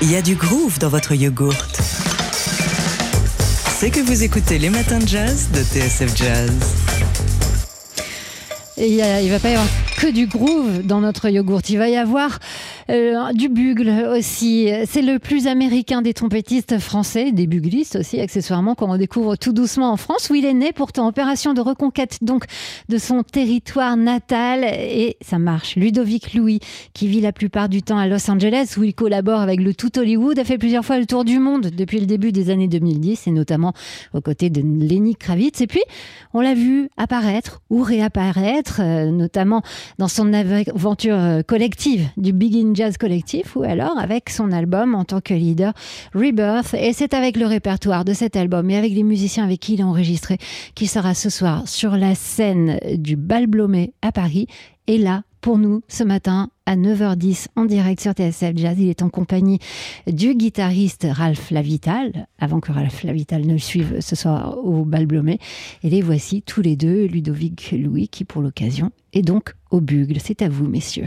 Il y a du groove dans votre yogourt. C'est que vous écoutez les matins de jazz de TSF Jazz. Il, ne va pas y avoir que du groove dans notre yogourt. Il va y avoir euh, du bugle aussi. C'est le plus américain des trompettistes français, des buglistes aussi, accessoirement, qu'on découvre tout doucement en France, où il est né pourtant. Opération de reconquête donc de son territoire natal. Et ça marche. Ludovic Louis, qui vit la plupart du temps à Los Angeles, où il collabore avec le Tout Hollywood, a fait plusieurs fois le tour du monde depuis le début des années 2010, et notamment aux côtés de Lenny Kravitz. Et puis, on l'a vu apparaître ou réapparaître, euh, notamment dans son aventure collective du Big Jazz Collectif ou alors avec son album en tant que leader Rebirth. Et c'est avec le répertoire de cet album et avec les musiciens avec qui il a enregistré qu'il sera ce soir sur la scène du Bal Blomé à Paris. Et là, pour nous, ce matin, à 9h10, en direct sur TSF Jazz, il est en compagnie du guitariste Ralph Lavital, avant que Ralph Lavital ne le suive ce soir au Bal Blomé. Et les voici tous les deux, Ludovic Louis, qui pour l'occasion est donc au bugle. C'est à vous, messieurs.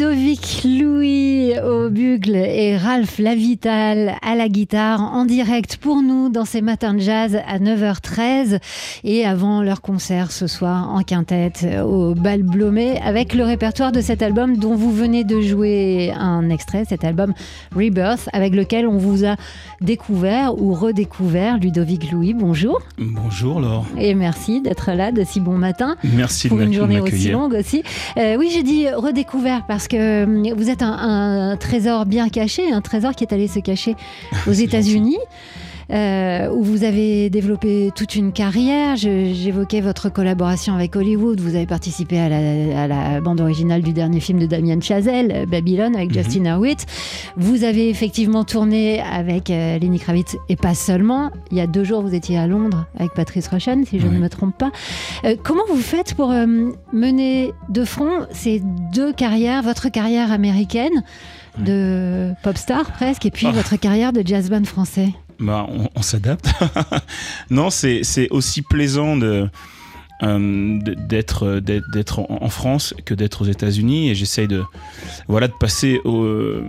Ludovic Louis au bugle et Ralph Lavital à la guitare en direct pour nous dans ces matins de jazz à 9h13 et avant leur concert ce soir en quintette au Bal Blomé avec le répertoire de cet album dont vous venez de jouer un extrait, cet album Rebirth avec lequel on vous a découvert ou redécouvert Ludovic Louis. Bonjour. Bonjour Laure. Et merci d'être là de si bon matin. Merci pour une journée aussi longue aussi. Euh, oui, j'ai dit redécouvert parce que euh, vous êtes un, trésor bien caché, un trésor qui est allé se cacher aux États-Unis. Où vous avez développé toute une carrière. J'évoquais votre collaboration avec Hollywood. Vous avez participé à la, bande originale du dernier film de Damien Chazelle, Babylone, avec mhm. Justin Hurwitz. Vous avez effectivement tourné avec Lenny Kravitz et pas seulement. Il y a deux jours, vous étiez à Londres avec Patrice Rochen, si je ne me trompe pas. comment vous faites pour mener de front ces deux carrières, votre carrière américaine de pop star presque, et puis ah. votre carrière de jazz band français? Bah, on, s'adapte. non, c'est aussi plaisant de, euh, d'être d'être en, France que d'être aux États-Unis et j'essaye de voilà de passer au,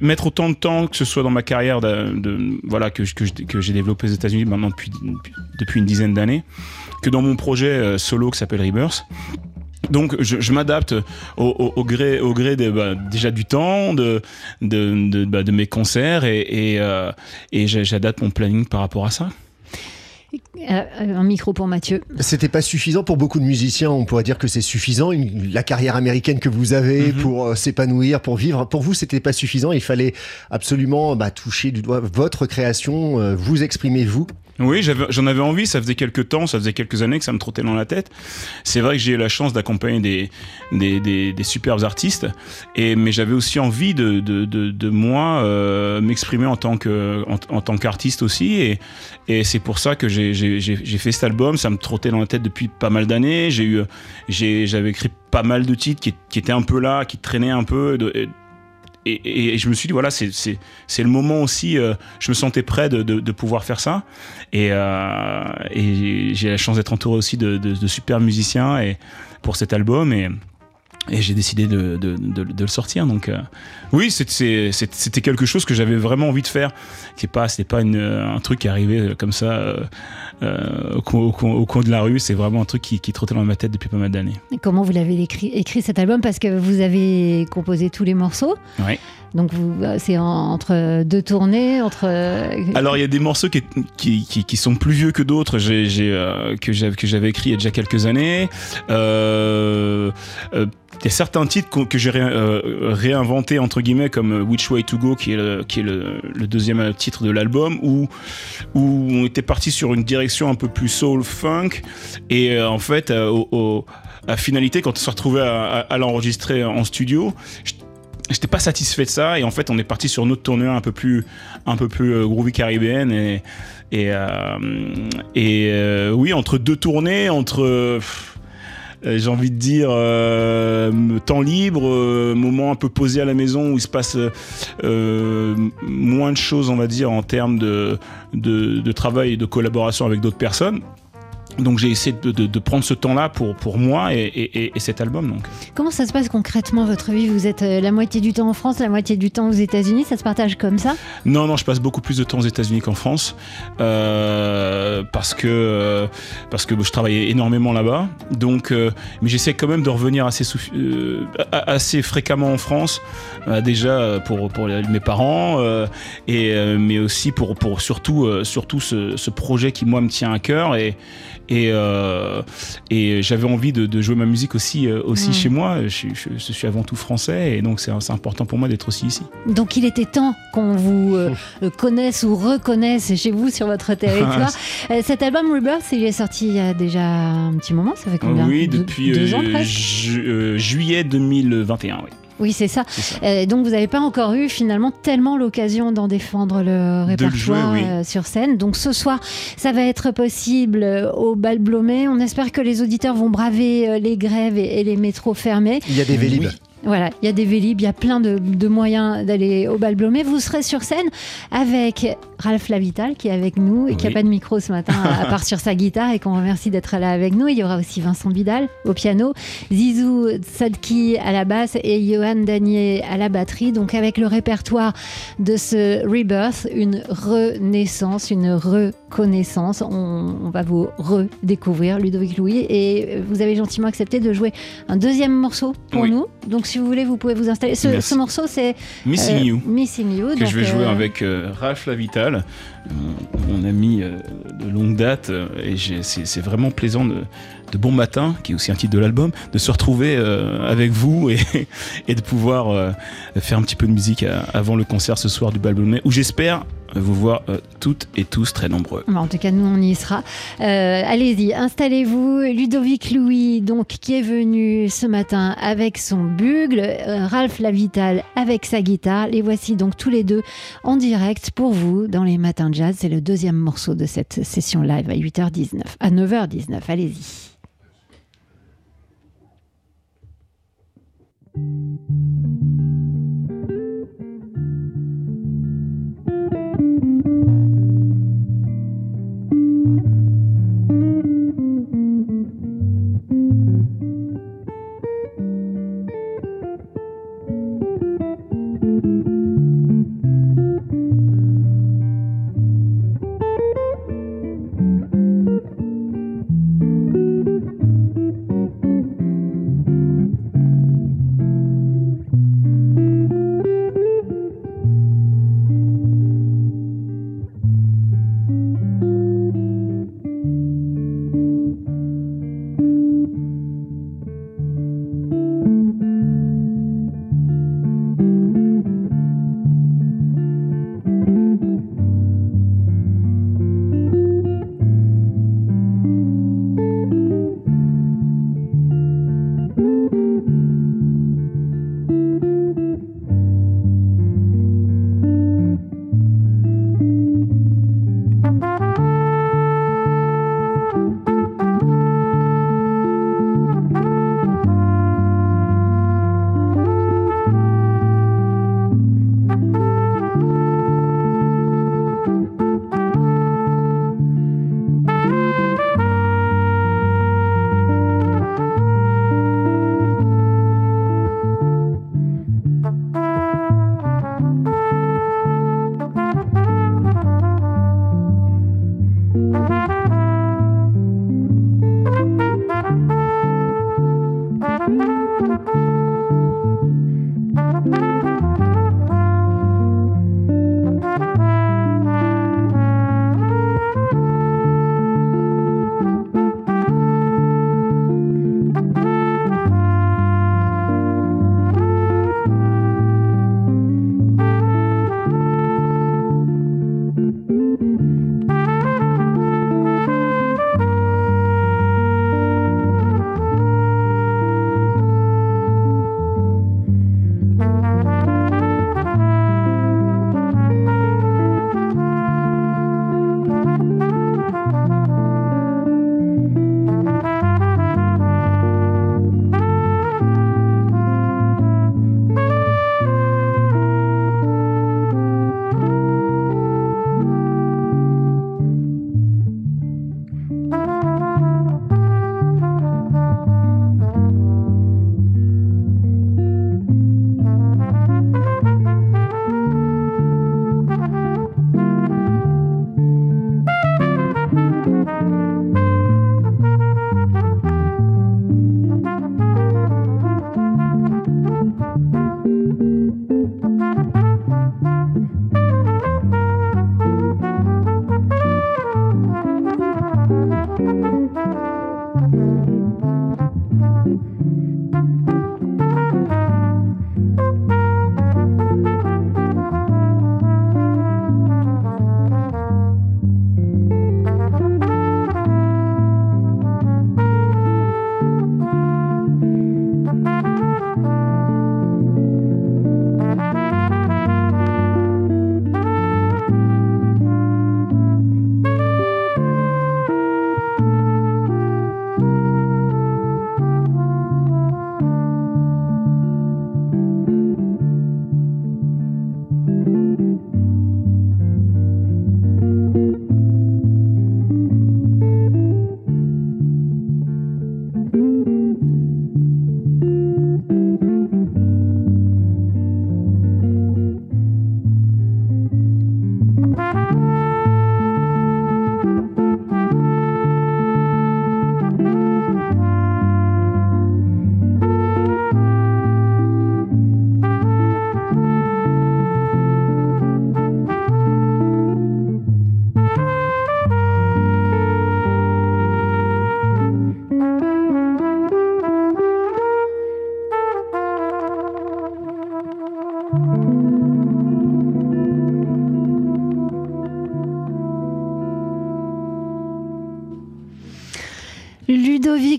mettre autant de temps que ce soit dans ma carrière de, voilà que, que j'ai développé aux États-Unis maintenant depuis depuis une dizaine d'années que dans mon projet euh, solo qui s'appelle Rebirth donc je, m'adapte au, gré, au gré bah, déjà du temps, de, de, bah, mes concerts et, euh, et, j'adapte mon planning par rapport à ça. Euh, un micro pour Mathieu. C'était pas suffisant pour beaucoup de musiciens. On pourrait dire que c'est suffisant. la carrière américaine que vous avez mhm. pour euh, s'épanouir, pour vivre. Pour vous, c'était pas suffisant. Il fallait absolument bah, toucher du doigt votre création, vous exprimer vous. Oui, j'en avais, envie. Ça faisait quelques temps, ça faisait quelques années que ça me trottait dans la tête. C'est vrai que j'ai eu la chance d'accompagner des, des, des, superbes artistes, et, mais j'avais aussi envie de, de, de, moi euh, m'exprimer en tant en, qu'artiste aussi, et, et c'est pour ça que j'ai, fait cet album. Ça me trottait dans la tête depuis pas mal d'années. J'avais écrit pas mal de titres qui, étaient un peu là, qui traînaient un peu. De, et, je me suis dit, voilà, c'est le moment aussi, euh, je me sentais prêt de, de, pouvoir faire ça. Et, euh, et j'ai la chance d'être entouré aussi de, de, super musiciens et, pour cet album. Et, et j'ai décidé de, de, de, de, le sortir. Donc euh, oui, c'était quelque chose que j'avais vraiment envie de faire. C'est pas c'est pas une, un truc qui est arrivé comme ça euh, euh au, coin, de la rue. C'est vraiment un truc qui, qui trottait dans ma tête depuis pas mal d'années. Comment vous l'avez écrit, écrit cet album? Parce que vous avez composé tous les morceaux. Oui. Donc c'est entre deux tournées, entre. Alors il y a des morceaux qui, qui, qui, sont plus vieux que d'autres. J'ai euh, que j'avais écrit il y a déjà quelques années. Euh, euh, y a certains titres que j'ai euh, réinventés entre guillemets comme euh, Which Way to Go qui est le, deuxième titre de l'album où on était parti sur une direction un peu plus soul funk et euh, en fait à finalité quand on s'est retrouvé à, l'enregistrer en studio j'étais pas satisfait de ça et en fait on est parti sur une autre tournure un peu plus un peu plus groovy caribéenne et oui entre deux tournées entre euh, j'ai envie de dire, euh, temps libre, euh, moment un peu posé à la maison où il se passe moins de choses, on va dire, en termes de, de, de travail et de collaboration avec d'autres personnes. Donc j'ai essayé de, prendre ce temps-là pour, pour moi et, cet album. Donc. Comment ça se passe concrètement votre vie? Vous êtes euh, la moitié du temps en France, la moitié du temps aux États-Unis Ça se partage comme ça? Non, non, je passe beaucoup plus de temps aux États-Unis qu'en France euh, parce que euh, parce que je travaillais énormément là-bas. Donc, mais j'essaie quand même de revenir assez assez fréquemment en France, déjà pour pour mes parents et mais aussi pour pour surtout surtout ce, ce projet qui moi me tient à cœur et et, euh, et j'avais envie de, jouer ma musique aussi, euh, aussi chez moi. Je, suis avant tout français et donc c'est important pour moi d'être aussi ici. Donc il était temps qu'on vous euh, connaisse ou reconnaisse chez vous sur votre territoire. Cet album Rebirth, il est sorti il y a déjà un petit moment. Ça fait combien? Oui, depuis juillet 2021. Oui. Oui, c'est ça. Euh, donc, vous n'avez pas encore eu finalement tellement l'occasion d'en défendre le répertoire euh, sur scène. Donc, ce soir, ça va être possible euh, au Bal Blomé. On espère que les auditeurs vont braver les grèves et, les métros fermés. Il y a des Vélib. Voilà, il y a des Vélib, il y a plein de, moyens d'aller au bal Blomé. Vous serez sur scène avec Ralph Lavital qui est avec nous et qui n'a pas de micro ce matin à part sur sa guitare et qu'on remercie d'être là avec nous. Il y aura aussi Vincent Bidal au piano, Zizou Sadki à la basse et Johan Danier à la batterie. Donc avec le répertoire de ce Rebirth, une renaissance, une reconnaissance. On, on va vous redécouvrir Ludovic Louis et vous avez gentiment accepté de jouer un deuxième morceau pour nous. Donc si vous voulez, vous pouvez vous installer. Ce, morceau, c'est Missing You. Missing You. Que je vais jouer euh, avec euh, Ralph Lavital, mon ami de longue date. Et c'est vraiment plaisant de, Bon Matin, qui est aussi un titre de l'album, de se retrouver avec vous et, de pouvoir faire un petit peu de musique avant le concert ce soir du Balbomé, où j'espère vous voir euh, toutes et tous très nombreux. En tout cas, nous, on y sera. Euh, allez-y, installez-vous. Ludovic Louis, donc, qui est venu ce matin avec son bugle, euh, Ralph Lavital avec sa guitare. Les voici donc tous les deux en direct pour vous dans les matins jazz. C'est le deuxième morceau de cette session live à 8h19, à 9h19. Allez-y. thank you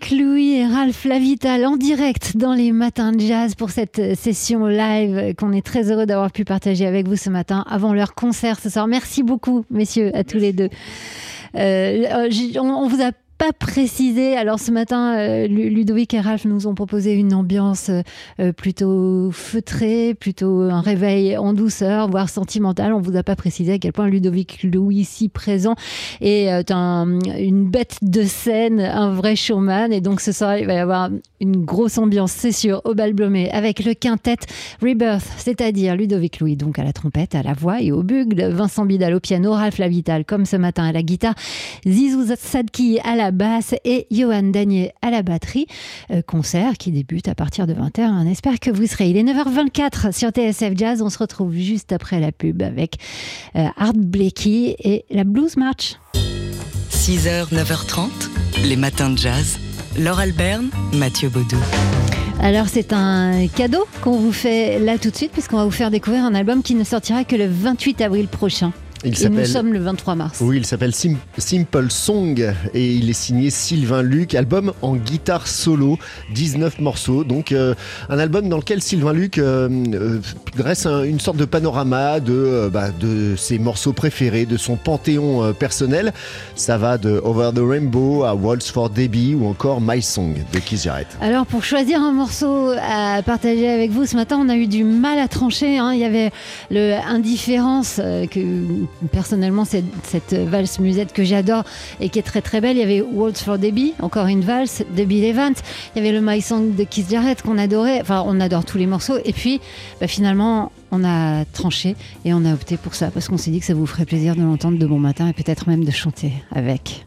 Louis et Ralph Lavital en direct dans les matins de jazz pour cette session live qu'on est très heureux d'avoir pu partager avec vous ce matin avant leur concert ce soir. Merci beaucoup, messieurs, à tous les deux. Euh, on, on vous a pas précisé. Alors ce matin, euh, Ludovic et Ralph nous ont proposé une ambiance euh, plutôt feutrée, plutôt un réveil en douceur, voire sentimental. On vous a pas précisé à quel point Ludovic Louis ici présent est euh, un, une bête de scène, un vrai showman. Et donc ce soir, il va y avoir une grosse ambiance, c'est sûr, au bal Blomé avec le quintet Rebirth, c'est-à-dire Ludovic Louis donc à la trompette, à la voix et au bugle, Vincent Bidal au piano, Ralph Lavital comme ce matin à la guitare, Zizou Sadki à la basse et Johan Danier à la batterie. Euh, concert qui débute à partir de 20h. On espère que vous serez. Il est 9h24 sur TSF Jazz. On se retrouve juste après la pub avec euh, Art Blakey et la Blues March. 6h, 9h30, les matins de jazz. Laure Alberne, Mathieu Baudou. Alors c'est un cadeau qu'on vous fait là tout de suite puisqu'on va vous faire découvrir un album qui ne sortira que le 28 avril prochain. Il et nous sommes le 23 mars. Oui, il s'appelle Simple Song et il est signé Sylvain Luc. Album en guitare solo, 19 morceaux. Donc euh, un album dans lequel Sylvain Luc euh, euh, dresse une sorte de panorama de, bah, de ses morceaux préférés, de son panthéon personnel. Ça va de Over the Rainbow à Waltz for Debbie ou encore My Song de Keith Jarrett. Alors pour choisir un morceau à partager avec vous ce matin, on a eu du mal à trancher. Hein. Il y avait le Indifférence que personnellement cette, cette valse musette que j'adore et qui est très très belle. Il y avait Waltz for Debbie, encore une valse de Bill Evans. Il y avait le My Song de Keith Jarrett qu'on adorait. Enfin, on adore tous les morceaux. Et puis, bah, finalement, on a tranché et on a opté pour ça parce qu'on s'est dit que ça vous ferait plaisir de l'entendre de bon matin et peut-être même de chanter avec.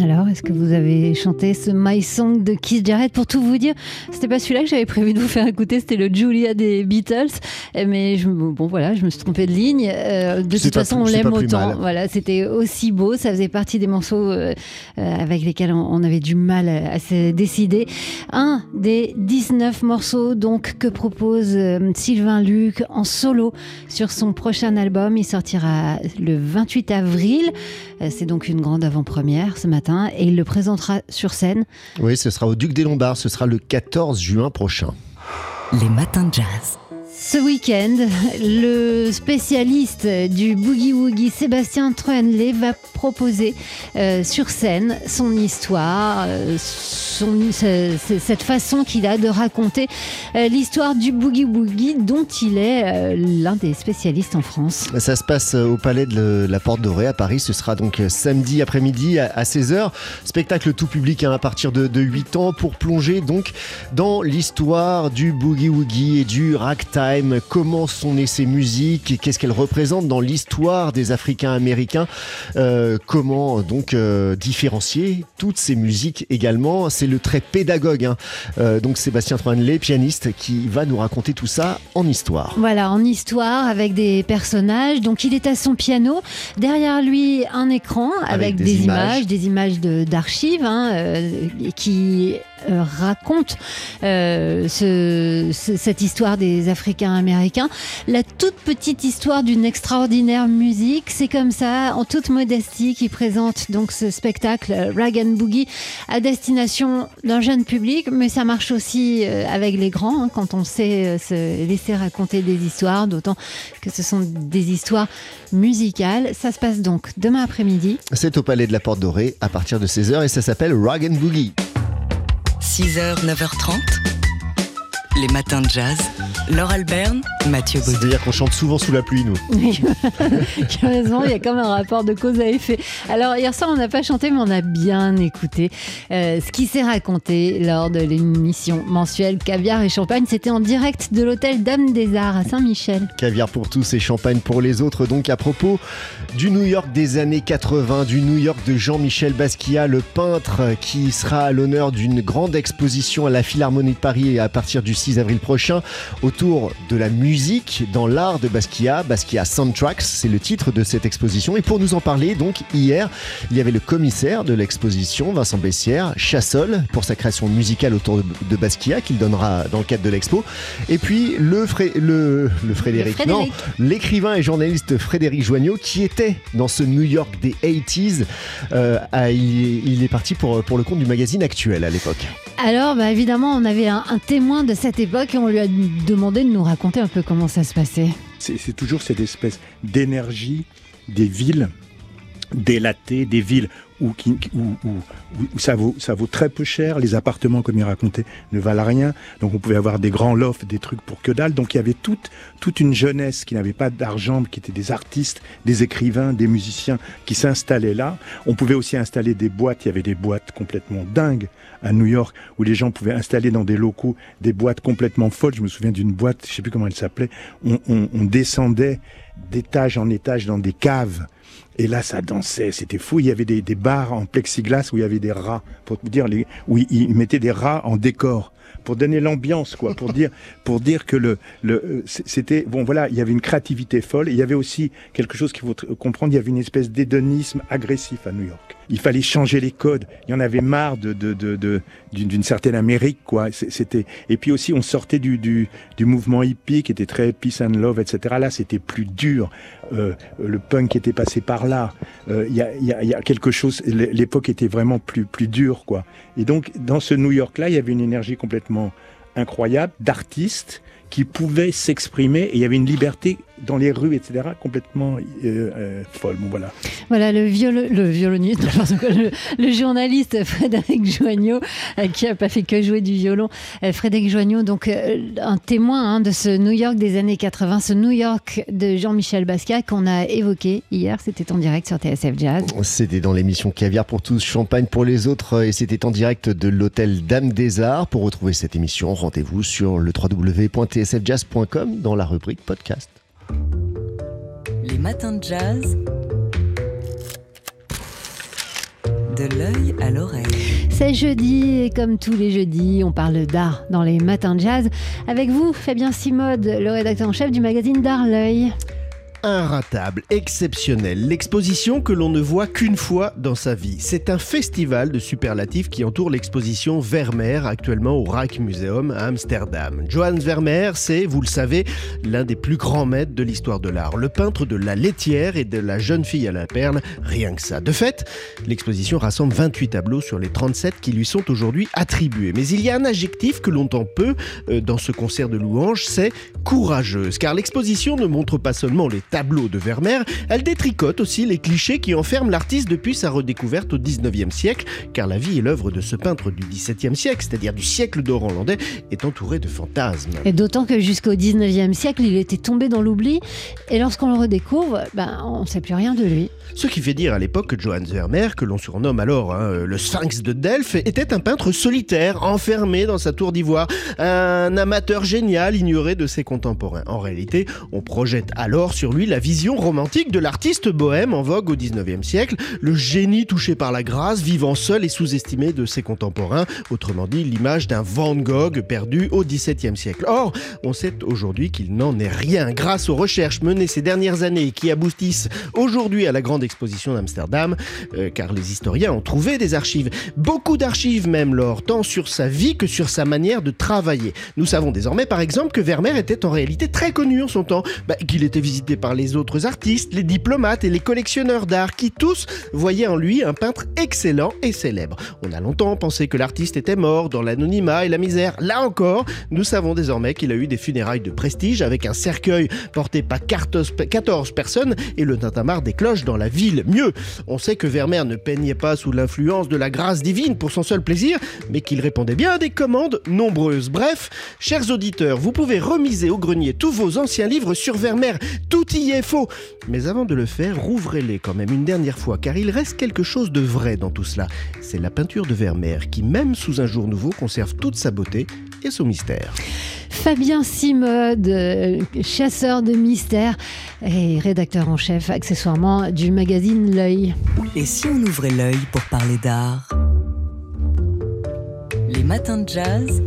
Alors, est-ce que vous avez chanté ce My Song de Keith Jarrett Pour tout vous dire, c'était pas celui-là que j'avais prévu de vous faire écouter, c'était le Julia des Beatles. Mais je, bon, voilà, je me suis trompée de ligne. Euh, de toute façon, on l'aime autant. Voilà, c'était aussi beau. Ça faisait partie des morceaux euh, euh, avec lesquels on, avait du mal à, se décider. Un des 19 morceaux donc que propose Sylvain Luc en solo sur son prochain album. Il sortira le 28 avril. C'est donc une grande avant-première ce matin et il le présentera sur scène. Oui, ce sera au Duc des Lombards, ce sera le 14 juin prochain. Les matins de jazz. Ce week-end, le spécialiste du boogie woogie Sébastien Troenley va proposer euh, sur scène son histoire, euh, cette façon qu'il a de raconter euh, l'histoire du boogie woogie dont il est l'un des spécialistes en France. Ça se passe au Palais de la Porte Dorée à Paris. Ce sera donc samedi après-midi à 16h. Spectacle tout public hein, à partir de, de 8 ans pour plonger donc dans l'histoire du boogie woogie et du ragtime comment sont nées ces musiques, qu'est-ce qu'elles représentent dans l'histoire des Africains américains, euh, comment donc euh, différencier toutes ces musiques également? C'est le trait pédagogue, hein. euh, donc Sébastien Troinley, pianiste, qui va nous raconter tout ça en histoire. Voilà, en histoire avec des personnages. Donc il est à son piano, derrière lui un écran avec, des, images. des images d'archives hein, qui euh, raconte euh, cette histoire des Africains américains. La toute petite histoire d'une extraordinaire musique, c'est comme ça, en toute modestie, qui présente donc ce spectacle Rag and Boogie à destination d'un jeune public, mais ça marche aussi euh, avec les grands hein, quand on sait se laisser raconter des histoires, d'autant que ce sont des histoires musicales. Ça se passe donc demain après-midi. C'est au Palais de la Porte Dorée à partir de 16h et ça s'appelle Rag and Boogie. 6h, 9h30. Les matins de jazz. Laure Alberne, Mathieu Baudou. C'est-à-dire qu'on chante souvent sous la pluie, nous. Oui, carrément, il y a comme un rapport de cause à effet. Alors, hier soir, on n'a pas chanté, mais on a bien écouté euh, ce qui s'est raconté lors de l'émission mensuelle Caviar et Champagne. C'était en direct de l'hôtel Dame des Arts à Saint-Michel. Caviar pour tous et champagne pour les autres. Donc, à propos du New York des années 80, du New York de Jean-Michel Basquiat, le peintre qui sera à l'honneur d'une grande exposition à la Philharmonie de Paris à partir du 6 avril prochain autour de la musique dans l'art de Basquiat. Basquiat Soundtracks, c'est le titre de cette exposition. Et pour nous en parler, donc hier, il y avait le commissaire de l'exposition, Vincent Bessière, Chassol, pour sa création musicale autour de, Basquiat, qu'il donnera dans le cadre de l'expo. Et puis le, le, le Frédéric, non, l'écrivain et journaliste Frédéric Joignot, qui était dans ce New York des 80s. Euh, il, est parti pour, pour le compte du magazine Actuel à l'époque. Alors, bah, évidemment, on avait un, un témoin de cette époque et on lui a demandé de nous raconter un peu comment ça se passait. C'est toujours cette espèce d'énergie des villes délatées, des villes où, ça, vaut, ça vaut très peu cher. Les appartements, comme il racontait, ne valent rien. Donc on pouvait avoir des grands lofts, des trucs pour que dalle. Donc il y avait toute, toute une jeunesse qui n'avait pas d'argent, qui était des artistes, des écrivains, des musiciens qui s'installaient là. On pouvait aussi installer des boîtes. Il y avait des boîtes complètement dingues à New York où les gens pouvaient installer dans des locaux des boîtes complètement folles. Je me souviens d'une boîte, je sais plus comment elle s'appelait. On, on, on descendait d'étage en étage dans des caves et là, ça dansait, c'était fou. Il y avait des, des, bars en plexiglas où il y avait des rats, pour dire, les, où ils mettaient des rats en décor pour donner l'ambiance, quoi, pour dire, pour dire que le, le, c'était, bon, voilà, il y avait une créativité folle. il y avait aussi quelque chose qu'il faut comprendre. Il y avait une espèce d'hédonisme agressif à New York. Il fallait changer les codes. Il y en avait marre de, d'une certaine Amérique, quoi. C'était, et puis aussi, on sortait du, du, mouvement hippie qui était très peace and love, etc. Là, c'était plus dur. Euh, le punk était passé par là. Euh, il y, a, y, a, quelque chose. L'époque était vraiment plus plus dure, quoi. Et donc dans ce New York-là, il y avait une énergie complètement incroyable d'artistes qui pouvaient s'exprimer et il y avait une liberté dans les rues, etc., complètement euh, euh, folle. Bon, voilà. Voilà le, viol le violoniste, le, journaliste Frédéric Joignot, euh, qui n'a pas fait que jouer du violon. Frédéric Joignot, donc un témoin hein, de ce New York des années 80, ce New York de Jean-Michel Basquiat qu'on a évoqué hier. C'était en direct sur TSF Jazz. C'était dans l'émission Caviar pour tous, Champagne pour les autres, et c'était en direct de l'hôtel Dame des Arts. Pour retrouver cette émission, rendez-vous sur le www.tsfjazz.com dans la rubrique podcast. Les matins de jazz. De l'œil à l'oreille. C'est jeudi et comme tous les jeudis, on parle d'art dans les matins de jazz. Avec vous, Fabien Simode, le rédacteur en chef du magazine D'Art L'œil inratable, exceptionnel, l'exposition que l'on ne voit qu'une fois dans sa vie. C'est un festival de superlatifs qui entoure l'exposition Vermeer actuellement au Rijksmuseum à Amsterdam. Johannes Vermeer, c'est, vous le savez, l'un des plus grands maîtres de l'histoire de l'art, le peintre de la laitière et de la jeune fille à la perle, rien que ça. De fait, l'exposition rassemble 28 tableaux sur les 37 qui lui sont aujourd'hui attribués. Mais il y a un adjectif que l'on entend peu euh, dans ce concert de louanges, c'est courageuse, car l'exposition ne montre pas seulement les tableau de Vermeer, elle détricote aussi les clichés qui enferment l'artiste depuis sa redécouverte au 19e siècle, car la vie et l'œuvre de ce peintre du 17e siècle, c'est-à-dire du siècle d'or hollandais, est entourée de fantasmes. Et d'autant que jusqu'au 19e siècle, il était tombé dans l'oubli, et lorsqu'on le redécouvre, ben, on ne sait plus rien de lui. Ce qui fait dire à l'époque que Johannes Vermeer, que l'on surnomme alors hein, le Sphinx de Delphes, était un peintre solitaire, enfermé dans sa tour d'ivoire, un amateur génial ignoré de ses contemporains. En réalité, on projette alors sur lui la vision romantique de l'artiste bohème en vogue au 19e siècle, le génie touché par la grâce, vivant seul et sous-estimé de ses contemporains, autrement dit l'image d'un Van Gogh perdu au 17e siècle. Or, on sait aujourd'hui qu'il n'en est rien grâce aux recherches menées ces dernières années qui aboutissent aujourd'hui à la grande exposition d'Amsterdam, euh, car les historiens ont trouvé des archives, beaucoup d'archives même, lors, tant sur sa vie que sur sa manière de travailler. Nous savons désormais par exemple que Vermeer était en réalité très connu en son temps, bah, qu'il était visité par les autres artistes, les diplomates et les collectionneurs d'art qui tous voyaient en lui un peintre excellent et célèbre. On a longtemps pensé que l'artiste était mort dans l'anonymat et la misère. Là encore, nous savons désormais qu'il a eu des funérailles de prestige avec un cercueil porté par 14 personnes et le tintamarre des cloches dans la ville. Mieux, on sait que Vermeer ne peignait pas sous l'influence de la grâce divine pour son seul plaisir, mais qu'il répondait bien à des commandes nombreuses. Bref, chers auditeurs, vous pouvez remiser au grenier tous vos anciens livres sur Vermeer. Tout y est faux. Mais avant de le faire, rouvrez-les quand même une dernière fois, car il reste quelque chose de vrai dans tout cela. C'est la peinture de Vermeer qui, même sous un jour nouveau, conserve toute sa beauté et son mystère. Fabien Simode, chasseur de mystères et rédacteur en chef accessoirement du magazine L'œil. Et si on ouvrait l'œil pour parler d'art? Les matins de jazz?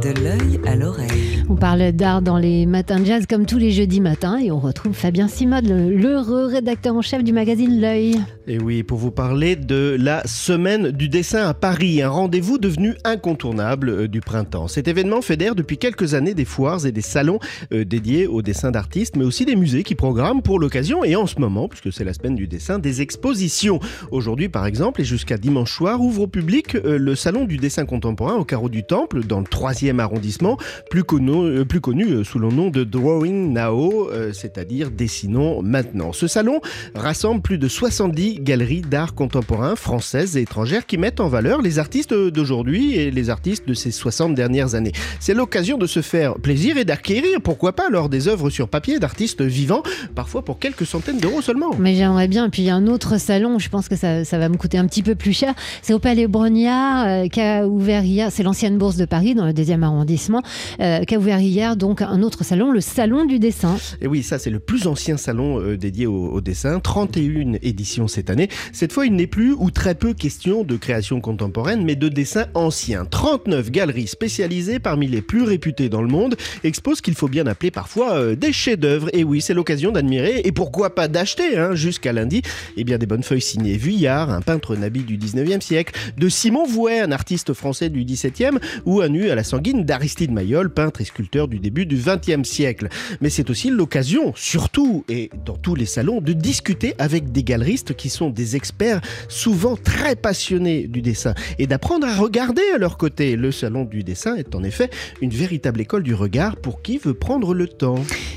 De l'œil à l'oreille. On parle d'art dans les matins de jazz comme tous les jeudis matins et on retrouve Fabien Simode, l'heureux rédacteur en chef du magazine L'œil. Et oui, pour vous parler de la semaine du dessin à Paris, un rendez-vous devenu incontournable euh, du printemps. Cet événement fédère depuis quelques années des foires et des salons euh, dédiés au dessin d'artistes, mais aussi des musées qui programment pour l'occasion et en ce moment, puisque c'est la semaine du dessin, des expositions. Aujourd'hui, par exemple, et jusqu'à dimanche soir, ouvre au public euh, le salon du dessin contemporain au carreau du Temple, dans le 3e arrondissement, plus connu, plus connu sous le nom de Drawing Now, c'est-à-dire Dessinons maintenant. Ce salon rassemble plus de 70 galeries d'art contemporain françaises et étrangères qui mettent en valeur les artistes d'aujourd'hui et les artistes de ces 60 dernières années. C'est l'occasion de se faire plaisir et d'acquérir, pourquoi pas, lors des œuvres sur papier d'artistes vivants, parfois pour quelques centaines d'euros seulement. Mais j'aimerais bien. Puis il y a un autre salon, je pense que ça, va me coûter un petit peu plus cher. C'est au Palais Brognard, euh, qui a ouvert hier, c'est l'ancienne bourse de Paris, dans le deuxième arrondissement, euh, ouvert hier donc un autre salon, le Salon du dessin. Et oui, ça c'est le plus ancien salon euh, dédié au, au dessin, 31 éditions cette année. Cette fois, il n'est plus ou très peu question de création contemporaine, mais de dessins anciens. 39 galeries spécialisées parmi les plus réputées dans le monde exposent qu'il faut bien appeler parfois euh, des chefs-d'œuvre. Et oui, c'est l'occasion d'admirer, et pourquoi pas d'acheter, hein, jusqu'à lundi, eh bien des bonnes feuilles signées Vuillard, un peintre nabi du 19e siècle, de Simon Vouet, un artiste français du 17e, ou un nu à la sanguine d'Aristide Mayol, peintre et sculpteur du début du 20e siècle. Mais c'est aussi l'occasion, surtout et dans tous les salons, de discuter avec des galeristes qui sont des experts souvent très passionnés du dessin et d'apprendre à regarder à leur côté. Le salon du dessin est en effet une véritable école du regard pour qui veut prendre le temps.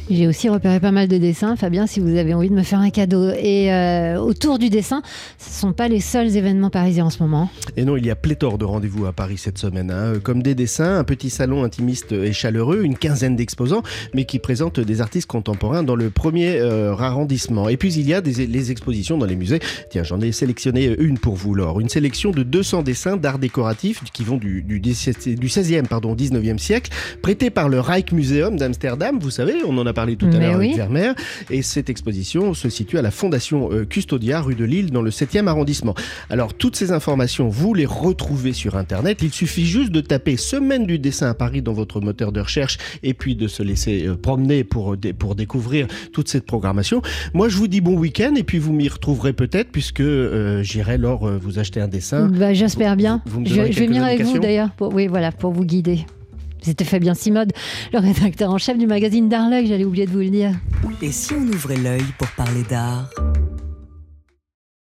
J'ai aussi repéré pas mal de dessins, Fabien, si vous avez envie de me faire un cadeau. Et euh, autour du dessin, ce ne sont pas les seuls événements parisiens en ce moment. Et non, il y a pléthore de rendez-vous à Paris cette semaine. Hein. Comme des dessins, un petit salon intimiste et chaleureux, une quinzaine d'exposants, mais qui présentent des artistes contemporains dans le premier euh, arrondissement. Et puis il y a des, les expositions dans les musées. Tiens, j'en ai sélectionné une pour vous, Laure. Une sélection de 200 dessins d'art décoratif qui vont du, du, 16e, pardon, 19e siècle, prêtés par le Rijksmuseum d'Amsterdam. Vous savez, on en a parlé tout à l'heure oui. avec Vermeer. Et cette exposition se situe à la Fondation euh, Custodia, rue de Lille, dans le 7e arrondissement. Alors, toutes ces informations, vous les retrouvez sur Internet. Il suffit juste de taper Semaine du dessin à Paris dans votre moteur de recherche et puis de se laisser euh, promener pour, euh, dé- pour découvrir toute cette programmation. Moi, je vous dis bon week-end et puis vous m'y retrouverez peut-être puisque euh, j'irai alors euh, vous acheter un dessin. Bah, J'espère bien. Vous je, je vais venir avec vous d'ailleurs. Pour, oui, voilà, pour vous guider. C'était Fabien Simode, le rédacteur en chef du magazine Darluck, j'allais oublier de vous le dire. Et si on ouvrait l'œil pour parler d'art?